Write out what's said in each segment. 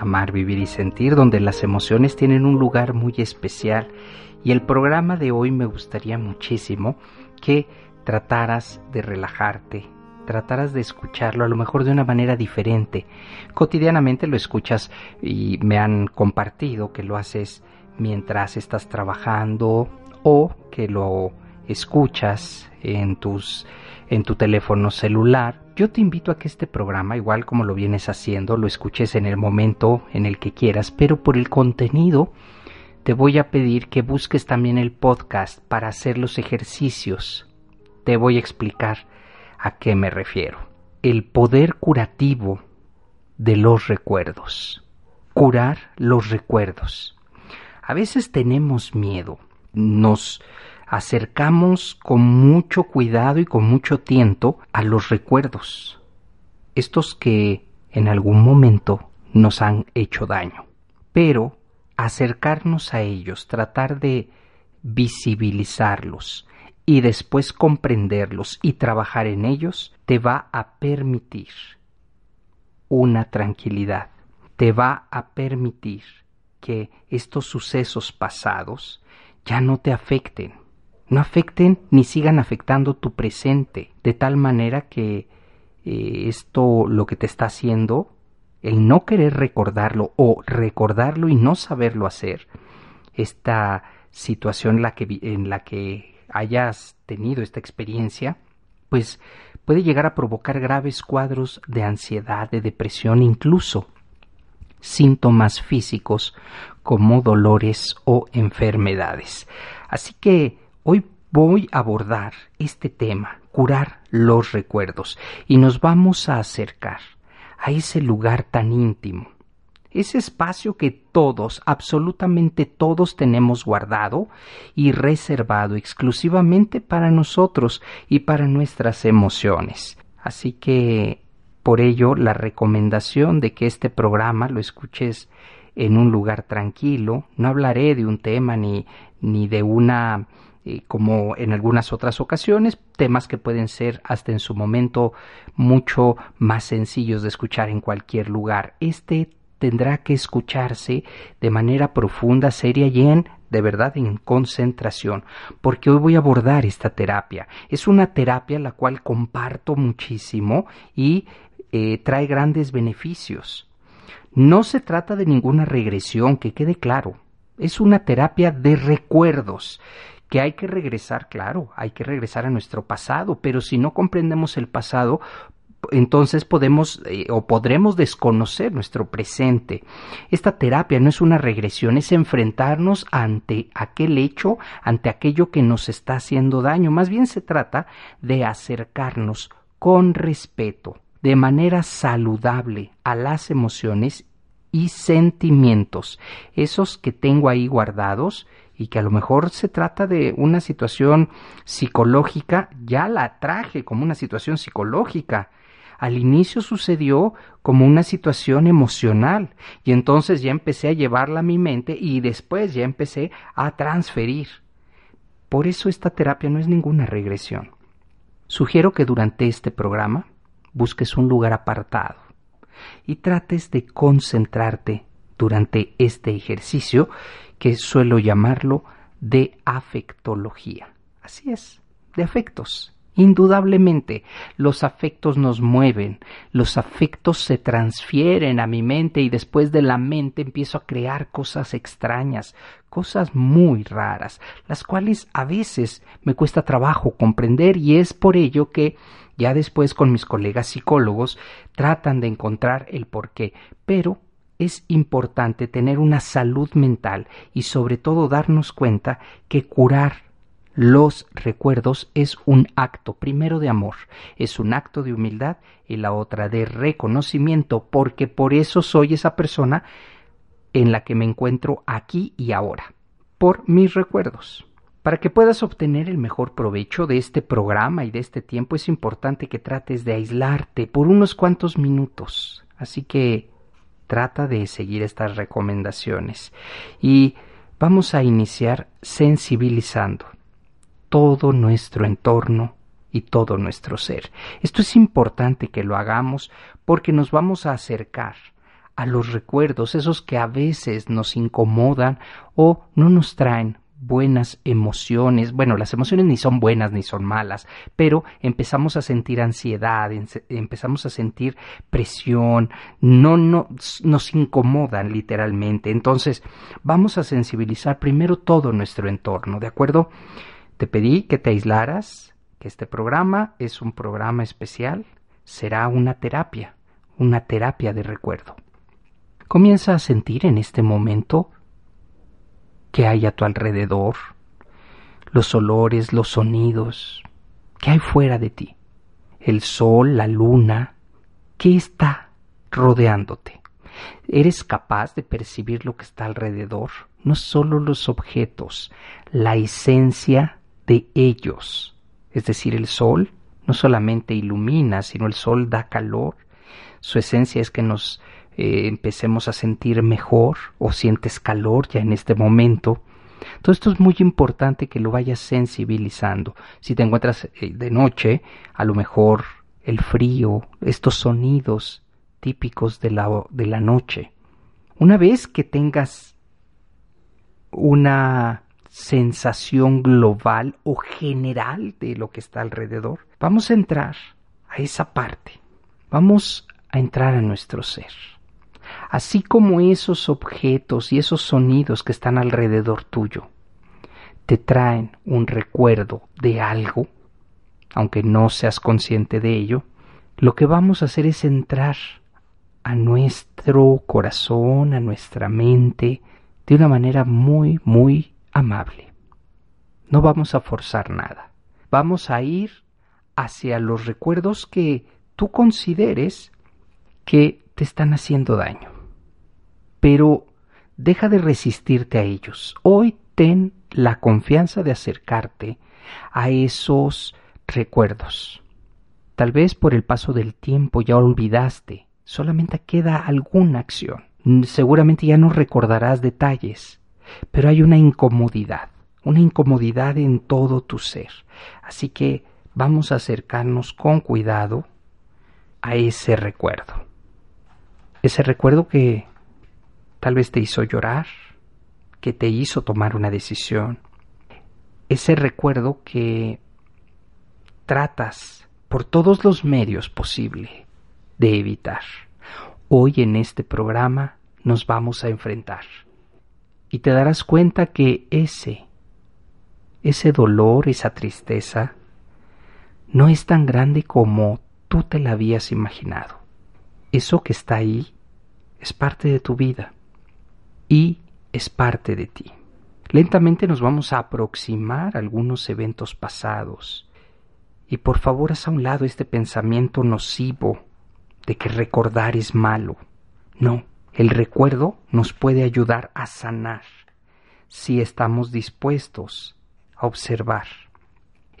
Amar, Vivir y Sentir, donde las emociones tienen un lugar muy especial. Y el programa de hoy me gustaría muchísimo que trataras de relajarte, trataras de escucharlo a lo mejor de una manera diferente. Cotidianamente lo escuchas y me han compartido que lo haces mientras estás trabajando o que lo escuchas en tus en tu teléfono celular. Yo te invito a que este programa, igual como lo vienes haciendo, lo escuches en el momento en el que quieras, pero por el contenido te voy a pedir que busques también el podcast para hacer los ejercicios. Te voy a explicar a qué me refiero. El poder curativo de los recuerdos. Curar los recuerdos. A veces tenemos miedo, nos acercamos con mucho cuidado y con mucho tiento a los recuerdos, estos que en algún momento nos han hecho daño. Pero acercarnos a ellos, tratar de visibilizarlos y después comprenderlos y trabajar en ellos, te va a permitir una tranquilidad, te va a permitir que estos sucesos pasados ya no te afecten, no afecten ni sigan afectando tu presente, de tal manera que eh, esto lo que te está haciendo, el no querer recordarlo o recordarlo y no saberlo hacer, esta situación la que, en la que hayas tenido esta experiencia, pues puede llegar a provocar graves cuadros de ansiedad, de depresión, incluso síntomas físicos como dolores o enfermedades. Así que Hoy voy a abordar este tema, curar los recuerdos, y nos vamos a acercar a ese lugar tan íntimo, ese espacio que todos, absolutamente todos tenemos guardado y reservado exclusivamente para nosotros y para nuestras emociones. Así que, por ello, la recomendación de que este programa lo escuches en un lugar tranquilo, no hablaré de un tema ni, ni de una como en algunas otras ocasiones, temas que pueden ser hasta en su momento mucho más sencillos de escuchar en cualquier lugar. Este tendrá que escucharse de manera profunda, seria y en de verdad en concentración, porque hoy voy a abordar esta terapia. Es una terapia la cual comparto muchísimo y eh, trae grandes beneficios. No se trata de ninguna regresión, que quede claro. Es una terapia de recuerdos que hay que regresar, claro, hay que regresar a nuestro pasado, pero si no comprendemos el pasado, entonces podemos eh, o podremos desconocer nuestro presente. Esta terapia no es una regresión, es enfrentarnos ante aquel hecho, ante aquello que nos está haciendo daño. Más bien se trata de acercarnos con respeto, de manera saludable a las emociones y sentimientos, esos que tengo ahí guardados y que a lo mejor se trata de una situación psicológica, ya la traje como una situación psicológica. Al inicio sucedió como una situación emocional y entonces ya empecé a llevarla a mi mente y después ya empecé a transferir. Por eso esta terapia no es ninguna regresión. Sugiero que durante este programa busques un lugar apartado y trates de concentrarte durante este ejercicio que suelo llamarlo de afectología. Así es, de afectos, Indudablemente, los afectos nos mueven, los afectos se transfieren a mi mente y después de la mente empiezo a crear cosas extrañas, cosas muy raras, las cuales a veces me cuesta trabajo comprender y es por ello que ya después con mis colegas psicólogos tratan de encontrar el porqué, pero es importante tener una salud mental y sobre todo darnos cuenta que curar los recuerdos es un acto primero de amor, es un acto de humildad y la otra de reconocimiento, porque por eso soy esa persona en la que me encuentro aquí y ahora, por mis recuerdos. Para que puedas obtener el mejor provecho de este programa y de este tiempo es importante que trates de aislarte por unos cuantos minutos. Así que trata de seguir estas recomendaciones y vamos a iniciar sensibilizando todo nuestro entorno y todo nuestro ser. Esto es importante que lo hagamos porque nos vamos a acercar a los recuerdos, esos que a veces nos incomodan o no nos traen buenas emociones. Bueno, las emociones ni son buenas ni son malas, pero empezamos a sentir ansiedad, empezamos a sentir presión, no, no nos incomodan literalmente. Entonces, vamos a sensibilizar primero todo nuestro entorno, ¿de acuerdo? Te pedí que te aislaras, que este programa es un programa especial, será una terapia, una terapia de recuerdo. Comienza a sentir en este momento que hay a tu alrededor, los olores, los sonidos, que hay fuera de ti, el sol, la luna, ¿qué está rodeándote? ¿Eres capaz de percibir lo que está alrededor? No solo los objetos, la esencia de ellos. Es decir, el sol no solamente ilumina, sino el sol da calor. Su esencia es que nos eh, empecemos a sentir mejor o sientes calor ya en este momento. Todo esto es muy importante que lo vayas sensibilizando. Si te encuentras eh, de noche, a lo mejor el frío, estos sonidos típicos de la, de la noche. Una vez que tengas una sensación global o general de lo que está alrededor. Vamos a entrar a esa parte. Vamos a entrar a nuestro ser. Así como esos objetos y esos sonidos que están alrededor tuyo te traen un recuerdo de algo, aunque no seas consciente de ello, lo que vamos a hacer es entrar a nuestro corazón, a nuestra mente, de una manera muy, muy amable. No vamos a forzar nada. Vamos a ir hacia los recuerdos que tú consideres que te están haciendo daño. Pero deja de resistirte a ellos. Hoy ten la confianza de acercarte a esos recuerdos. Tal vez por el paso del tiempo ya olvidaste, solamente queda alguna acción. Seguramente ya no recordarás detalles, pero hay una incomodidad, una incomodidad en todo tu ser. Así que vamos a acercarnos con cuidado a ese recuerdo. Ese recuerdo que tal vez te hizo llorar, que te hizo tomar una decisión. Ese recuerdo que tratas por todos los medios posibles de evitar. Hoy en este programa nos vamos a enfrentar y te darás cuenta que ese, ese dolor, esa tristeza, no es tan grande como tú te la habías imaginado. Eso que está ahí es parte de tu vida y es parte de ti. Lentamente nos vamos a aproximar a algunos eventos pasados y por favor haz a un lado este pensamiento nocivo de que recordar es malo. No, el recuerdo nos puede ayudar a sanar si estamos dispuestos a observar.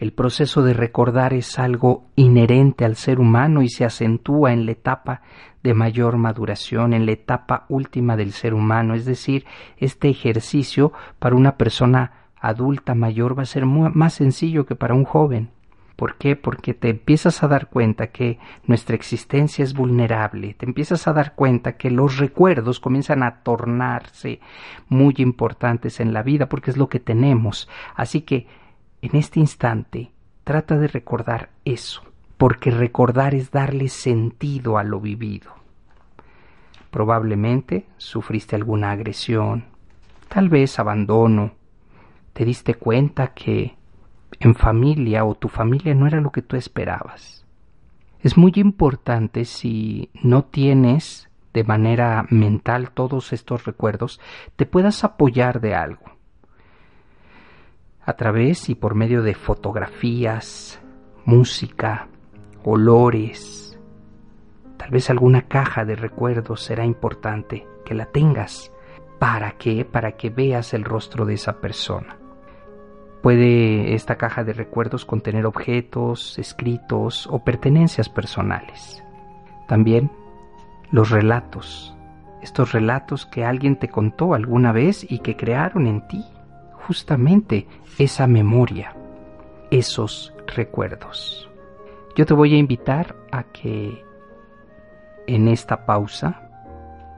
El proceso de recordar es algo inherente al ser humano y se acentúa en la etapa de mayor maduración, en la etapa última del ser humano. Es decir, este ejercicio para una persona adulta mayor va a ser más sencillo que para un joven. ¿Por qué? Porque te empiezas a dar cuenta que nuestra existencia es vulnerable, te empiezas a dar cuenta que los recuerdos comienzan a tornarse muy importantes en la vida porque es lo que tenemos. Así que en este instante trata de recordar eso, porque recordar es darle sentido a lo vivido. Probablemente sufriste alguna agresión, tal vez abandono, te diste cuenta que en familia o tu familia no era lo que tú esperabas. Es muy importante si no tienes de manera mental todos estos recuerdos, te puedas apoyar de algo. A través y por medio de fotografías, música, olores, tal vez alguna caja de recuerdos será importante que la tengas. ¿Para qué? Para que veas el rostro de esa persona. Puede esta caja de recuerdos contener objetos, escritos o pertenencias personales. También los relatos, estos relatos que alguien te contó alguna vez y que crearon en ti justamente esa memoria, esos recuerdos. Yo te voy a invitar a que en esta pausa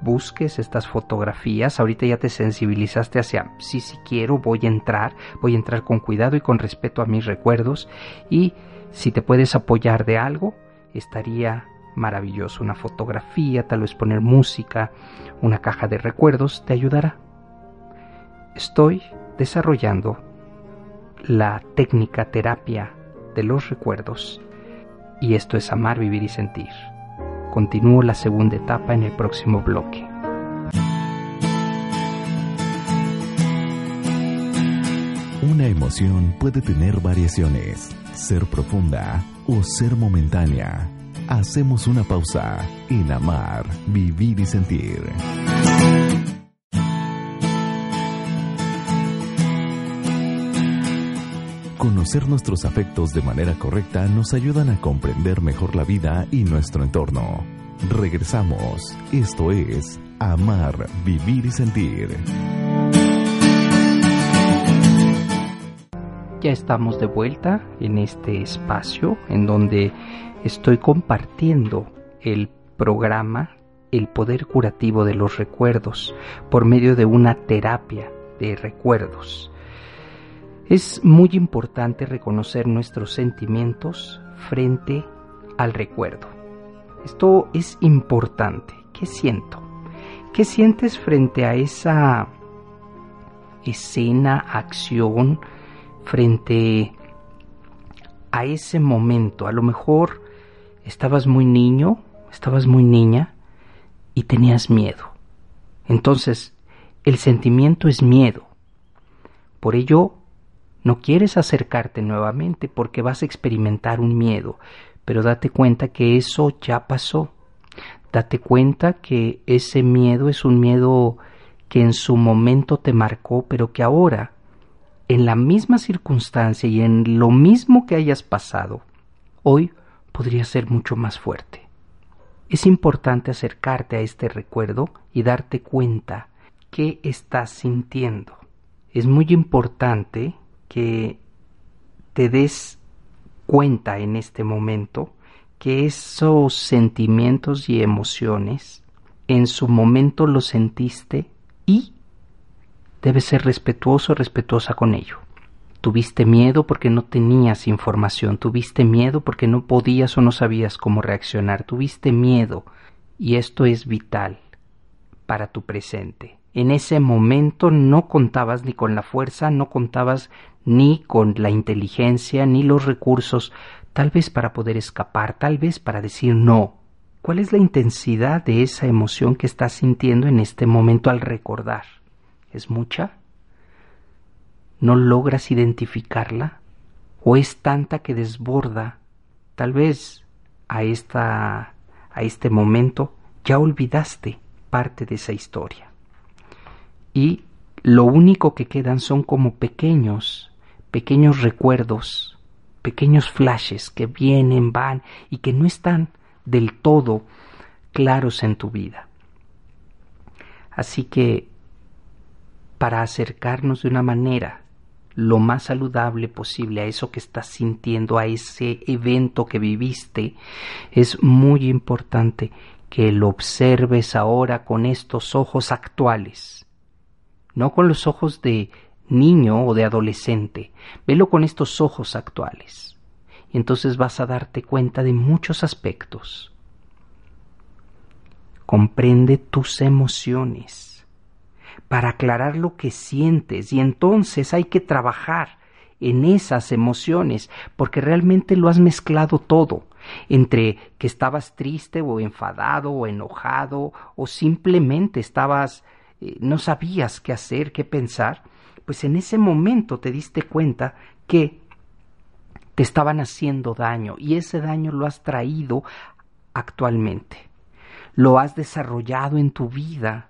busques estas fotografías. Ahorita ya te sensibilizaste hacia, sí, si quiero, voy a entrar, voy a entrar con cuidado y con respeto a mis recuerdos. Y si te puedes apoyar de algo, estaría maravilloso. Una fotografía, tal vez poner música, una caja de recuerdos, te ayudará. Estoy desarrollando la técnica terapia de los recuerdos y esto es amar, vivir y sentir. Continúo la segunda etapa en el próximo bloque. Una emoción puede tener variaciones, ser profunda o ser momentánea. Hacemos una pausa en amar, vivir y sentir. Conocer nuestros afectos de manera correcta nos ayudan a comprender mejor la vida y nuestro entorno. Regresamos. Esto es Amar, Vivir y Sentir. Ya estamos de vuelta en este espacio en donde estoy compartiendo el programa El poder curativo de los recuerdos por medio de una terapia de recuerdos. Es muy importante reconocer nuestros sentimientos frente al recuerdo. Esto es importante. ¿Qué siento? ¿Qué sientes frente a esa escena, acción, frente a ese momento? A lo mejor estabas muy niño, estabas muy niña y tenías miedo. Entonces, el sentimiento es miedo. Por ello, no quieres acercarte nuevamente porque vas a experimentar un miedo, pero date cuenta que eso ya pasó. Date cuenta que ese miedo es un miedo que en su momento te marcó, pero que ahora, en la misma circunstancia y en lo mismo que hayas pasado, hoy podría ser mucho más fuerte. Es importante acercarte a este recuerdo y darte cuenta qué estás sintiendo. Es muy importante que te des cuenta en este momento que esos sentimientos y emociones en su momento los sentiste y debes ser respetuoso, respetuosa con ello. Tuviste miedo porque no tenías información, tuviste miedo porque no podías o no sabías cómo reaccionar, tuviste miedo y esto es vital para tu presente. En ese momento no contabas ni con la fuerza, no contabas ni con la inteligencia, ni los recursos, tal vez para poder escapar, tal vez para decir no. ¿Cuál es la intensidad de esa emoción que estás sintiendo en este momento al recordar? ¿Es mucha? ¿No logras identificarla? ¿O es tanta que desborda? Tal vez a esta a este momento ya olvidaste parte de esa historia. Y lo único que quedan son como pequeños pequeños recuerdos, pequeños flashes que vienen, van y que no están del todo claros en tu vida. Así que para acercarnos de una manera lo más saludable posible a eso que estás sintiendo, a ese evento que viviste, es muy importante que lo observes ahora con estos ojos actuales, no con los ojos de niño o de adolescente, velo con estos ojos actuales. y entonces vas a darte cuenta de muchos aspectos. Comprende tus emociones para aclarar lo que sientes y entonces hay que trabajar en esas emociones porque realmente lo has mezclado todo entre que estabas triste o enfadado o enojado o simplemente estabas eh, no sabías qué hacer, qué pensar, pues en ese momento te diste cuenta que te estaban haciendo daño y ese daño lo has traído actualmente. Lo has desarrollado en tu vida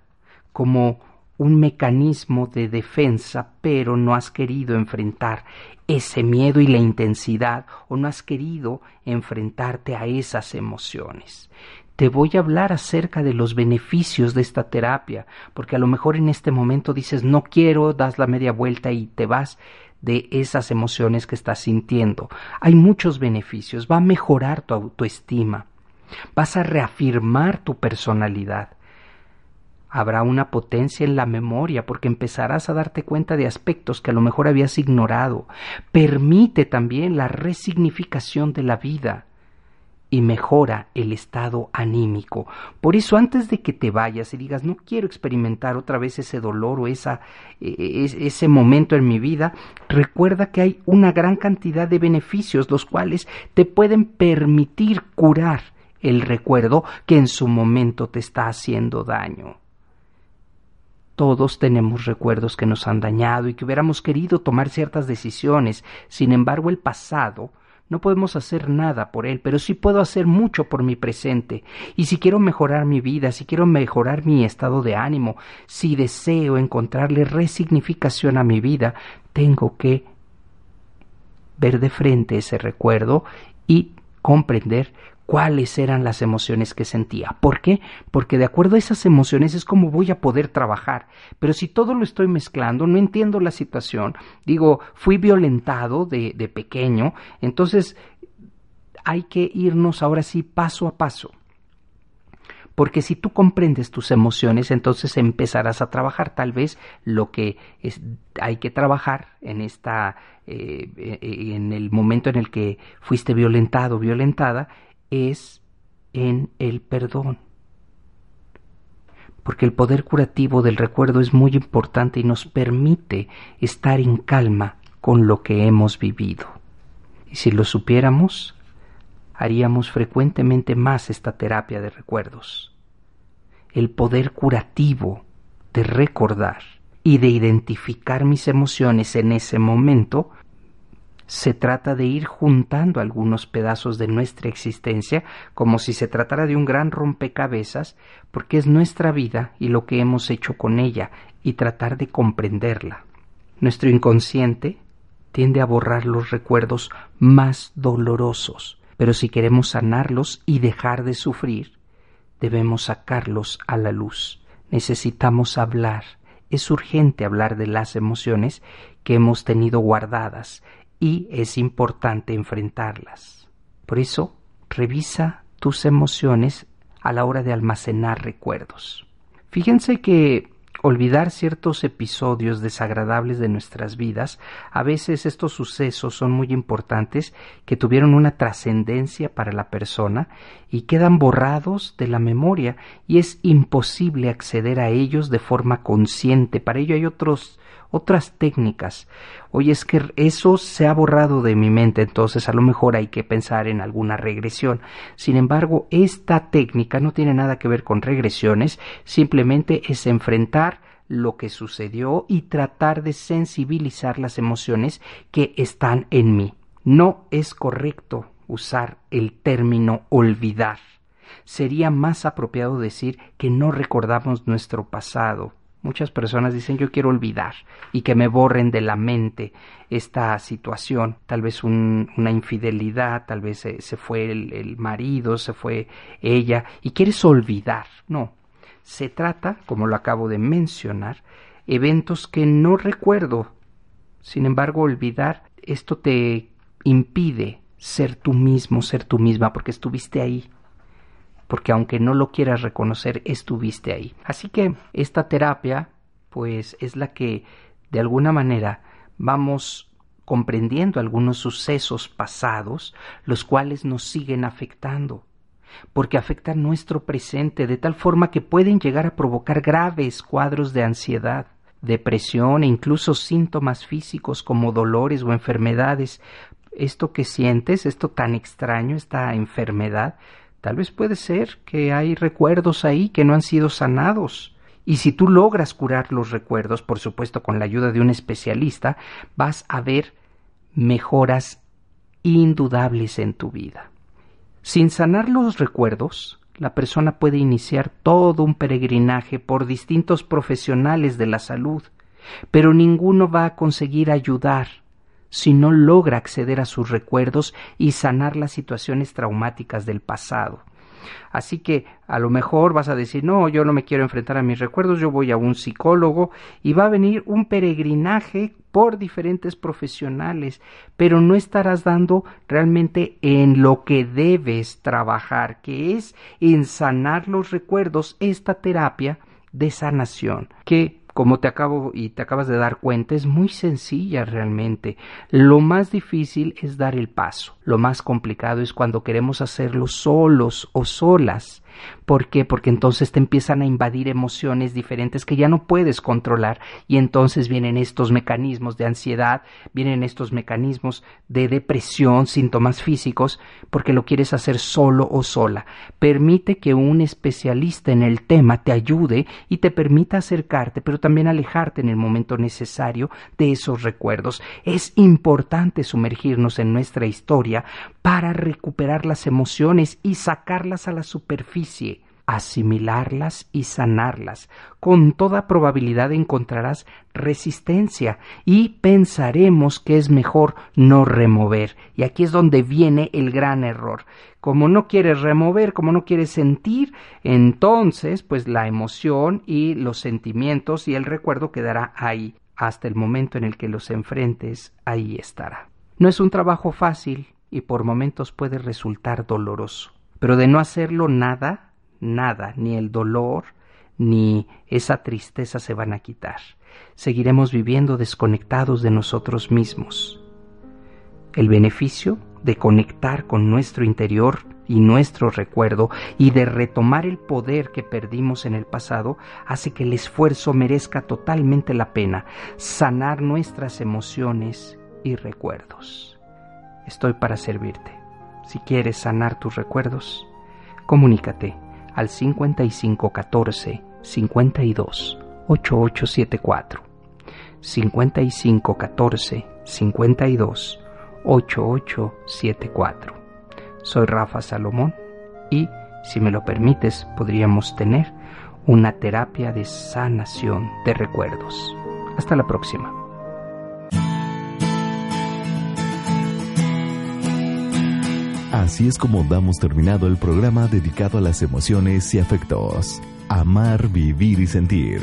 como un mecanismo de defensa, pero no has querido enfrentar ese miedo y la intensidad o no has querido enfrentarte a esas emociones. Te voy a hablar acerca de los beneficios de esta terapia, porque a lo mejor en este momento dices no quiero, das la media vuelta y te vas de esas emociones que estás sintiendo. Hay muchos beneficios, va a mejorar tu autoestima, vas a reafirmar tu personalidad, habrá una potencia en la memoria porque empezarás a darte cuenta de aspectos que a lo mejor habías ignorado. Permite también la resignificación de la vida y mejora el estado anímico. Por eso antes de que te vayas y digas no quiero experimentar otra vez ese dolor o esa, e, ese momento en mi vida, recuerda que hay una gran cantidad de beneficios los cuales te pueden permitir curar el recuerdo que en su momento te está haciendo daño. Todos tenemos recuerdos que nos han dañado y que hubiéramos querido tomar ciertas decisiones. Sin embargo, el pasado no podemos hacer nada por él, pero sí puedo hacer mucho por mi presente. Y si quiero mejorar mi vida, si quiero mejorar mi estado de ánimo, si deseo encontrarle resignificación a mi vida, tengo que ver de frente ese recuerdo y comprender cuáles eran las emociones que sentía. ¿Por qué? Porque de acuerdo a esas emociones es como voy a poder trabajar. Pero si todo lo estoy mezclando, no entiendo la situación, digo, fui violentado de, de pequeño, entonces hay que irnos ahora sí paso a paso. Porque si tú comprendes tus emociones, entonces empezarás a trabajar tal vez lo que es, hay que trabajar en esta, eh, en el momento en el que fuiste violentado, violentada, es en el perdón. Porque el poder curativo del recuerdo es muy importante y nos permite estar en calma con lo que hemos vivido. Y si lo supiéramos, haríamos frecuentemente más esta terapia de recuerdos. El poder curativo de recordar y de identificar mis emociones en ese momento se trata de ir juntando algunos pedazos de nuestra existencia como si se tratara de un gran rompecabezas, porque es nuestra vida y lo que hemos hecho con ella, y tratar de comprenderla. Nuestro inconsciente tiende a borrar los recuerdos más dolorosos, pero si queremos sanarlos y dejar de sufrir, debemos sacarlos a la luz. Necesitamos hablar. Es urgente hablar de las emociones que hemos tenido guardadas y es importante enfrentarlas. Por eso, revisa tus emociones a la hora de almacenar recuerdos. Fíjense que olvidar ciertos episodios desagradables de nuestras vidas, a veces estos sucesos son muy importantes que tuvieron una trascendencia para la persona y quedan borrados de la memoria y es imposible acceder a ellos de forma consciente. Para ello hay otros otras técnicas. Oye, es que eso se ha borrado de mi mente, entonces a lo mejor hay que pensar en alguna regresión. Sin embargo, esta técnica no tiene nada que ver con regresiones, simplemente es enfrentar lo que sucedió y tratar de sensibilizar las emociones que están en mí. No es correcto usar el término olvidar. Sería más apropiado decir que no recordamos nuestro pasado, Muchas personas dicen yo quiero olvidar y que me borren de la mente esta situación, tal vez una infidelidad, tal vez se, fue el, el marido, se fue ella y quieres olvidar. No, se trata, como lo acabo de mencionar, eventos que no recuerdo. Sin embargo, olvidar esto te impide ser tú mismo, ser tú misma, porque estuviste ahí, porque aunque no lo quieras reconocer, estuviste ahí. Así que esta terapia, pues es la que de alguna manera vamos comprendiendo algunos sucesos pasados, los cuales nos siguen afectando, porque afectan nuestro presente de tal forma que pueden llegar a provocar graves cuadros de ansiedad, depresión e incluso síntomas físicos como dolores o enfermedades. Esto que sientes, esto tan extraño, esta enfermedad, tal vez puede ser que hay recuerdos ahí que no han sido sanados. Y si tú logras curar los recuerdos, por supuesto con la ayuda de un especialista, vas a ver mejoras indudables en tu vida. Sin sanar los recuerdos, la persona puede iniciar todo un peregrinaje por distintos profesionales de la salud, pero ninguno va a conseguir ayudar si no logra acceder a sus recuerdos y sanar las situaciones traumáticas del pasado. Así que a lo mejor vas a decir, no, yo no me quiero enfrentar a mis recuerdos, yo voy a un psicólogo y va a venir un peregrinaje por diferentes profesionales, pero no estarás dando realmente en lo que debes trabajar, que es en sanar los recuerdos, esta terapia de sanación, que como te acabo y te acabas de dar cuenta, es muy sencilla realmente. Lo más difícil es dar el paso. Lo más complicado es cuando queremos hacerlo solos o solas. ¿Por qué? Porque entonces te empiezan a invadir emociones diferentes que ya no puedes controlar y entonces vienen estos mecanismos de ansiedad, vienen estos mecanismos de depresión, síntomas físicos, porque lo quieres hacer solo o sola. Permite que un especialista en el tema te ayude y te permita acercarte, pero también alejarte en el momento necesario de esos recuerdos. Es importante sumergirnos en nuestra historia para recuperar las emociones y sacarlas a la superficie, asimilarlas y sanarlas. Con toda probabilidad encontrarás resistencia y pensaremos que es mejor no remover. Y aquí es donde viene el gran error. Como no quieres remover, como no quieres sentir, entonces pues la emoción y los sentimientos y el recuerdo quedará ahí. Hasta el momento en el que los enfrentes, ahí estará. No es un trabajo fácil, y por momentos puede resultar doloroso. Pero de no hacerlo nada, nada, ni el dolor, ni esa tristeza se van a quitar. Seguiremos viviendo desconectados de nosotros mismos. El beneficio de conectar con nuestro interior y nuestro recuerdo y de retomar el poder que perdimos en el pasado hace que el esfuerzo merezca totalmente la pena, sanar nuestras emociones y recuerdos. Estoy para servirte. Si quieres sanar tus recuerdos, comunícate al 5514 52 8874. 5514 52 8874. Soy Rafa Salomón y, si me lo permites, podríamos tener una terapia de sanación de recuerdos. Hasta la próxima. Así es como damos terminado el programa dedicado a las emociones y afectos. Amar, vivir y sentir.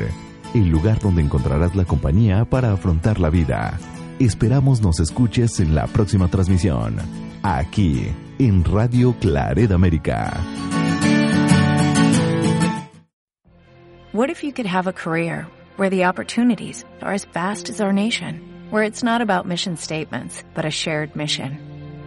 El lugar donde encontrarás la compañía para afrontar la vida. Esperamos nos escuches en la próxima transmisión. Aquí, en Radio Claret América. What if you could have a career where the opportunities are as vast as our nation? Where it's not about mission statements, but a shared mission?